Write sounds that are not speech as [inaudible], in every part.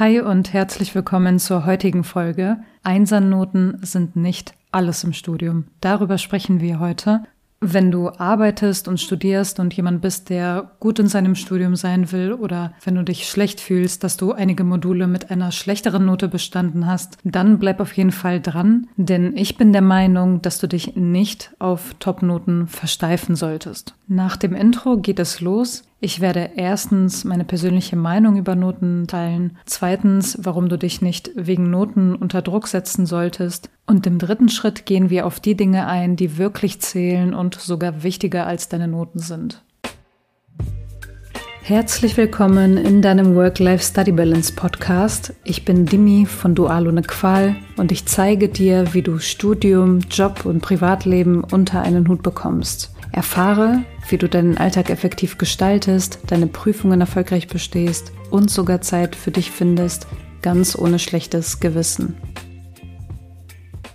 Hi und herzlich willkommen zur heutigen Folge. Einsernoten sind nicht alles im Studium. Darüber sprechen wir heute. Wenn du arbeitest und studierst und jemand bist, der gut in seinem Studium sein will oder wenn du dich schlecht fühlst, dass du einige Module mit einer schlechteren Note bestanden hast, dann bleib auf jeden Fall dran, denn ich bin der Meinung, dass du dich nicht auf Topnoten versteifen solltest. Nach dem Intro geht es los. Ich werde erstens meine persönliche Meinung über Noten teilen, zweitens, warum du dich nicht wegen Noten unter Druck setzen solltest und im dritten Schritt gehen wir auf die Dinge ein, die wirklich zählen und sogar wichtiger als deine Noten sind. Herzlich willkommen in deinem Work-Life-Study-Balance Podcast. Ich bin Dimi von Dual ohne Qual und ich zeige dir, wie du Studium, Job und Privatleben unter einen Hut bekommst. Erfahre, wie du deinen Alltag effektiv gestaltest, deine Prüfungen erfolgreich bestehst und sogar Zeit für dich findest, ganz ohne schlechtes Gewissen.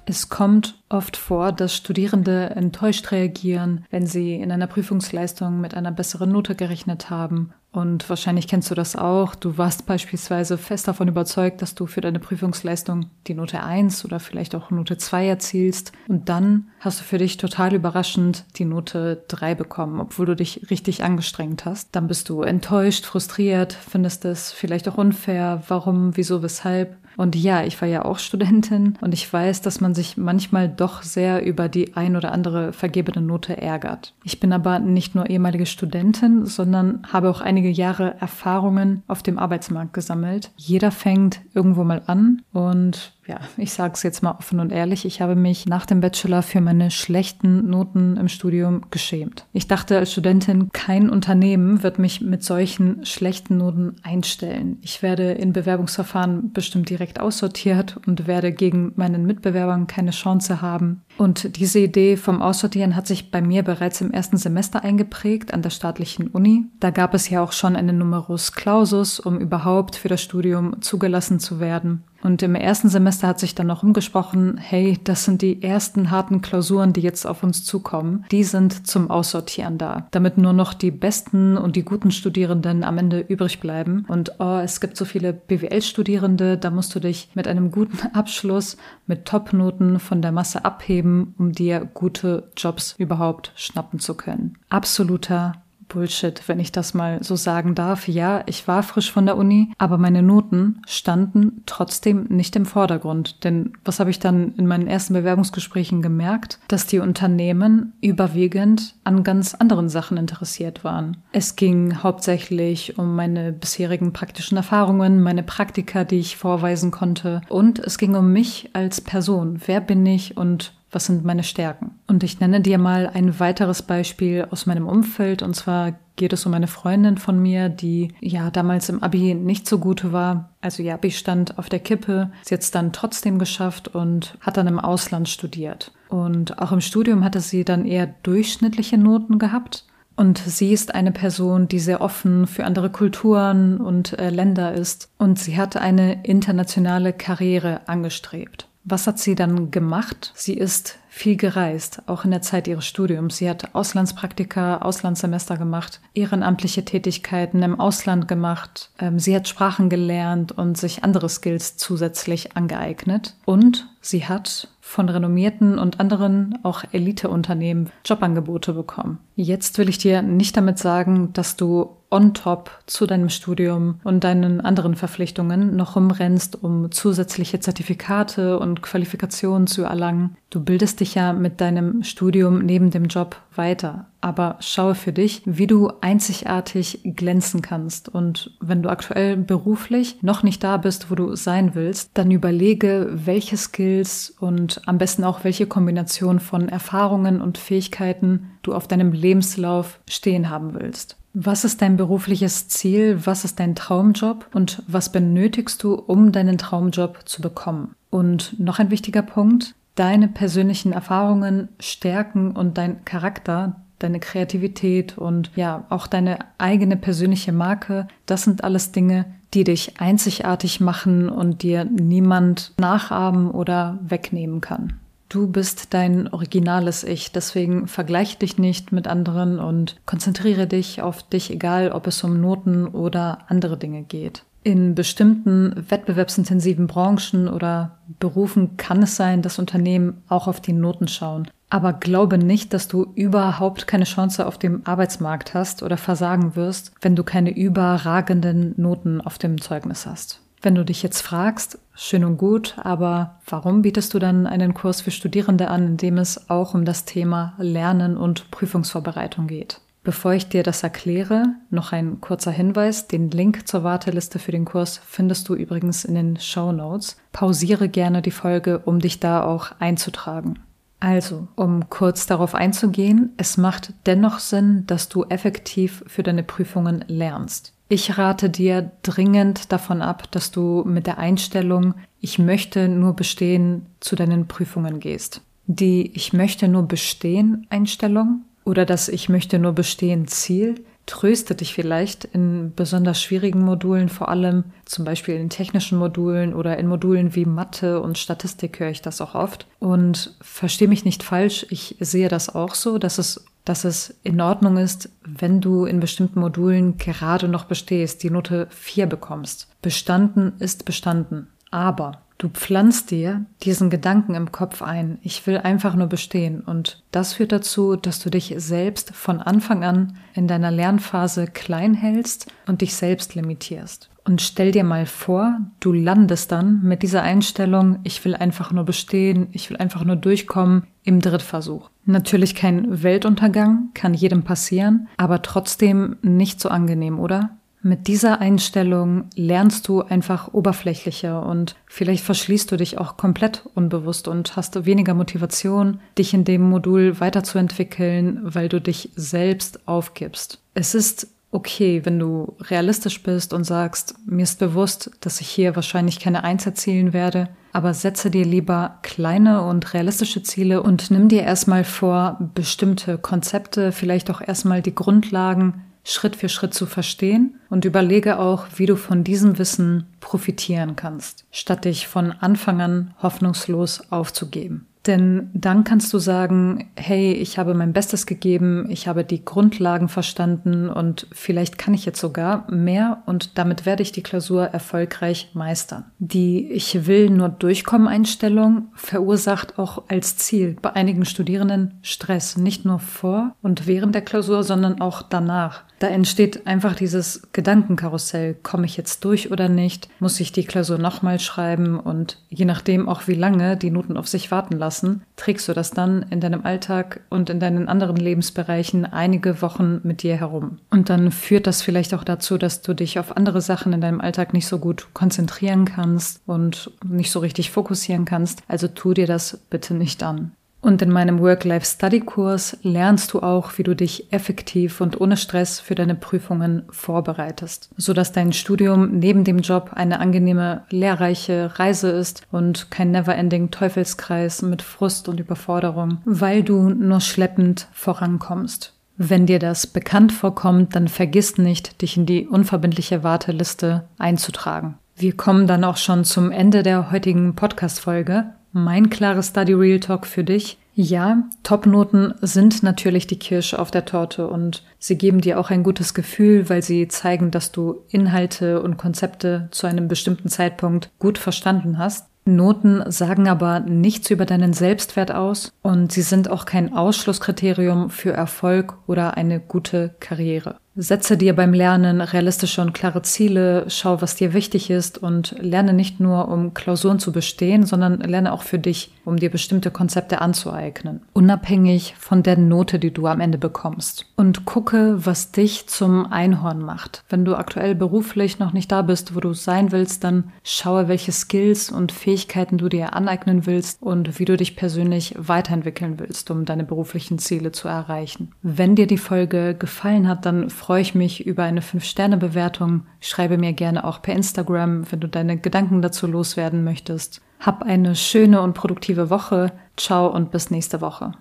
Es kommt oft vor, dass Studierende enttäuscht reagieren, wenn sie in einer Prüfungsleistung mit einer besseren Note gerechnet haben. Und wahrscheinlich kennst du das auch. Du warst beispielsweise fest davon überzeugt, dass du für deine Prüfungsleistung die Note 1 oder vielleicht auch Note 2 erzielst. Und dann hast du für dich total überraschend die Note 3 bekommen, obwohl du dich richtig angestrengt hast. Dann bist du enttäuscht, frustriert, findest es vielleicht auch unfair. Warum, wieso, weshalb? Und ja, ich war ja auch Studentin und ich weiß, dass man sich manchmal doch sehr über die ein oder andere vergebene Note ärgert. Ich bin aber nicht nur ehemalige Studentin, sondern habe auch einige Jahre Erfahrungen auf dem Arbeitsmarkt gesammelt. Jeder fängt irgendwo mal an und ja, ich sage es jetzt mal offen und ehrlich, ich habe mich nach dem Bachelor für meine schlechten Noten im Studium geschämt. Ich dachte als Studentin, kein Unternehmen wird mich mit solchen schlechten Noten einstellen. Ich werde in Bewerbungsverfahren bestimmt direkt aussortiert und werde gegen meinen Mitbewerbern keine Chance haben. Und diese Idee vom Aussortieren hat sich bei mir bereits im ersten Semester eingeprägt an der staatlichen Uni. Da gab es ja auch schon einen Numerus Clausus, um überhaupt für das Studium zugelassen zu werden. Und im ersten Semester hat sich dann noch umgesprochen, hey, das sind die ersten harten Klausuren, die jetzt auf uns zukommen. Die sind zum Aussortieren da, damit nur noch die besten und die guten Studierenden am Ende übrig bleiben. Und oh, es gibt so viele BWL-Studierende, da musst du dich mit einem guten [laughs] Abschluss, mit Topnoten von der Masse abheben, um dir gute Jobs überhaupt schnappen zu können. Absoluter Bullshit, wenn ich das mal so sagen darf. Ja, ich war frisch von der Uni, aber meine Noten standen trotzdem nicht im Vordergrund. Denn was habe ich dann in meinen ersten Bewerbungsgesprächen gemerkt? Dass die Unternehmen überwiegend an ganz anderen Sachen interessiert waren. Es ging hauptsächlich um meine bisherigen praktischen Erfahrungen, meine Praktika, die ich vorweisen konnte. Und es ging um mich als Person. Wer bin ich und was sind meine Stärken? Und ich nenne dir mal ein weiteres Beispiel aus meinem Umfeld. Und zwar geht es um eine Freundin von mir, die ja damals im Abi nicht so gut war. Also ihr Abi stand auf der Kippe. Sie hat es dann trotzdem geschafft und hat dann im Ausland studiert. Und auch im Studium hatte sie dann eher durchschnittliche Noten gehabt. Und sie ist eine Person, die sehr offen für andere Kulturen und äh, Länder ist. Und sie hat eine internationale Karriere angestrebt. Was hat sie dann gemacht? Sie ist viel gereist, auch in der Zeit ihres Studiums. Sie hat Auslandspraktika, Auslandssemester gemacht, ehrenamtliche Tätigkeiten im Ausland gemacht. Ähm, sie hat Sprachen gelernt und sich andere Skills zusätzlich angeeignet. Und sie hat von renommierten und anderen auch Eliteunternehmen Jobangebote bekommen. Jetzt will ich dir nicht damit sagen, dass du on top zu deinem Studium und deinen anderen Verpflichtungen noch rumrennst, um zusätzliche Zertifikate und Qualifikationen zu erlangen. Du bildest dich ja mit deinem Studium neben dem Job weiter. Aber schaue für dich, wie du einzigartig glänzen kannst. Und wenn du aktuell beruflich noch nicht da bist, wo du sein willst, dann überlege, welche Skills und am besten auch welche Kombination von Erfahrungen und Fähigkeiten du auf deinem Lebenslauf stehen haben willst. Was ist dein berufliches Ziel? Was ist dein Traumjob? Und was benötigst du, um deinen Traumjob zu bekommen? Und noch ein wichtiger Punkt, deine persönlichen Erfahrungen, Stärken und dein Charakter, deine Kreativität und ja, auch deine eigene persönliche Marke, das sind alles Dinge, die dich einzigartig machen und dir niemand nachahmen oder wegnehmen kann. Du bist dein originales Ich, deswegen vergleich dich nicht mit anderen und konzentriere dich auf dich, egal ob es um Noten oder andere Dinge geht. In bestimmten wettbewerbsintensiven Branchen oder Berufen kann es sein, dass Unternehmen auch auf die Noten schauen. Aber glaube nicht, dass du überhaupt keine Chance auf dem Arbeitsmarkt hast oder versagen wirst, wenn du keine überragenden Noten auf dem Zeugnis hast. Wenn du dich jetzt fragst, schön und gut, aber warum bietest du dann einen Kurs für Studierende an, in dem es auch um das Thema Lernen und Prüfungsvorbereitung geht? Bevor ich dir das erkläre, noch ein kurzer Hinweis. Den Link zur Warteliste für den Kurs findest du übrigens in den Show Notes. Pausiere gerne die Folge, um dich da auch einzutragen. Also, um kurz darauf einzugehen, es macht dennoch Sinn, dass du effektiv für deine Prüfungen lernst. Ich rate dir dringend davon ab, dass du mit der Einstellung, ich möchte nur bestehen, zu deinen Prüfungen gehst. Die Ich möchte nur bestehen Einstellung oder das Ich möchte nur bestehen Ziel tröstet dich vielleicht in besonders schwierigen Modulen, vor allem zum Beispiel in technischen Modulen oder in Modulen wie Mathe und Statistik höre ich das auch oft. Und verstehe mich nicht falsch, ich sehe das auch so, dass es, dass es in Ordnung ist, wenn du in bestimmten Modulen gerade noch bestehst, die Note 4 bekommst. Bestanden ist bestanden. Aber Du pflanzt dir diesen Gedanken im Kopf ein, ich will einfach nur bestehen. Und das führt dazu, dass du dich selbst von Anfang an in deiner Lernphase klein hältst und dich selbst limitierst. Und stell dir mal vor, du landest dann mit dieser Einstellung, ich will einfach nur bestehen, ich will einfach nur durchkommen im Drittversuch. Natürlich kein Weltuntergang, kann jedem passieren, aber trotzdem nicht so angenehm, oder? Mit dieser Einstellung lernst du einfach oberflächlicher und vielleicht verschließt du dich auch komplett unbewusst und hast weniger Motivation, dich in dem Modul weiterzuentwickeln, weil du dich selbst aufgibst. Es ist okay, wenn du realistisch bist und sagst, mir ist bewusst, dass ich hier wahrscheinlich keine Eins erzielen werde, aber setze dir lieber kleine und realistische Ziele und nimm dir erstmal vor, bestimmte Konzepte, vielleicht auch erstmal die Grundlagen Schritt für Schritt zu verstehen und überlege auch, wie du von diesem Wissen profitieren kannst, statt dich von Anfang an hoffnungslos aufzugeben. Denn dann kannst du sagen, hey, ich habe mein Bestes gegeben, ich habe die Grundlagen verstanden und vielleicht kann ich jetzt sogar mehr und damit werde ich die Klausur erfolgreich meistern. Die Ich will nur durchkommen Einstellung verursacht auch als Ziel bei einigen Studierenden Stress, nicht nur vor und während der Klausur, sondern auch danach. Da entsteht einfach dieses Gedankenkarussell. Komme ich jetzt durch oder nicht? Muss ich die Klausur nochmal schreiben? Und je nachdem auch wie lange die Noten auf sich warten lassen, trägst du das dann in deinem Alltag und in deinen anderen Lebensbereichen einige Wochen mit dir herum. Und dann führt das vielleicht auch dazu, dass du dich auf andere Sachen in deinem Alltag nicht so gut konzentrieren kannst und nicht so richtig fokussieren kannst. Also tu dir das bitte nicht an. Und in meinem Work-Life-Study-Kurs lernst du auch, wie du dich effektiv und ohne Stress für deine Prüfungen vorbereitest, sodass dein Studium neben dem Job eine angenehme, lehrreiche Reise ist und kein never-ending Teufelskreis mit Frust und Überforderung, weil du nur schleppend vorankommst. Wenn dir das bekannt vorkommt, dann vergiss nicht, dich in die unverbindliche Warteliste einzutragen. Wir kommen dann auch schon zum Ende der heutigen Podcast-Folge mein klares Study Real Talk für dich. Ja, Topnoten sind natürlich die Kirsche auf der Torte und sie geben dir auch ein gutes Gefühl, weil sie zeigen, dass du Inhalte und Konzepte zu einem bestimmten Zeitpunkt gut verstanden hast. Noten sagen aber nichts über deinen Selbstwert aus und sie sind auch kein Ausschlusskriterium für Erfolg oder eine gute Karriere. Setze dir beim Lernen realistische und klare Ziele, schau, was dir wichtig ist und lerne nicht nur, um Klausuren zu bestehen, sondern lerne auch für dich, um dir bestimmte Konzepte anzueignen, unabhängig von der Note, die du am Ende bekommst. Und gucke, was dich zum Einhorn macht. Wenn du aktuell beruflich noch nicht da bist, wo du sein willst, dann schaue, welche Skills und Fähigkeiten du dir aneignen willst und wie du dich persönlich weiterentwickeln willst, um deine beruflichen Ziele zu erreichen. Wenn dir die Folge gefallen hat, dann freue ich mich über eine 5-Sterne-Bewertung. Schreibe mir gerne auch per Instagram, wenn du deine Gedanken dazu loswerden möchtest. Hab eine schöne und produktive Woche. Ciao und bis nächste Woche.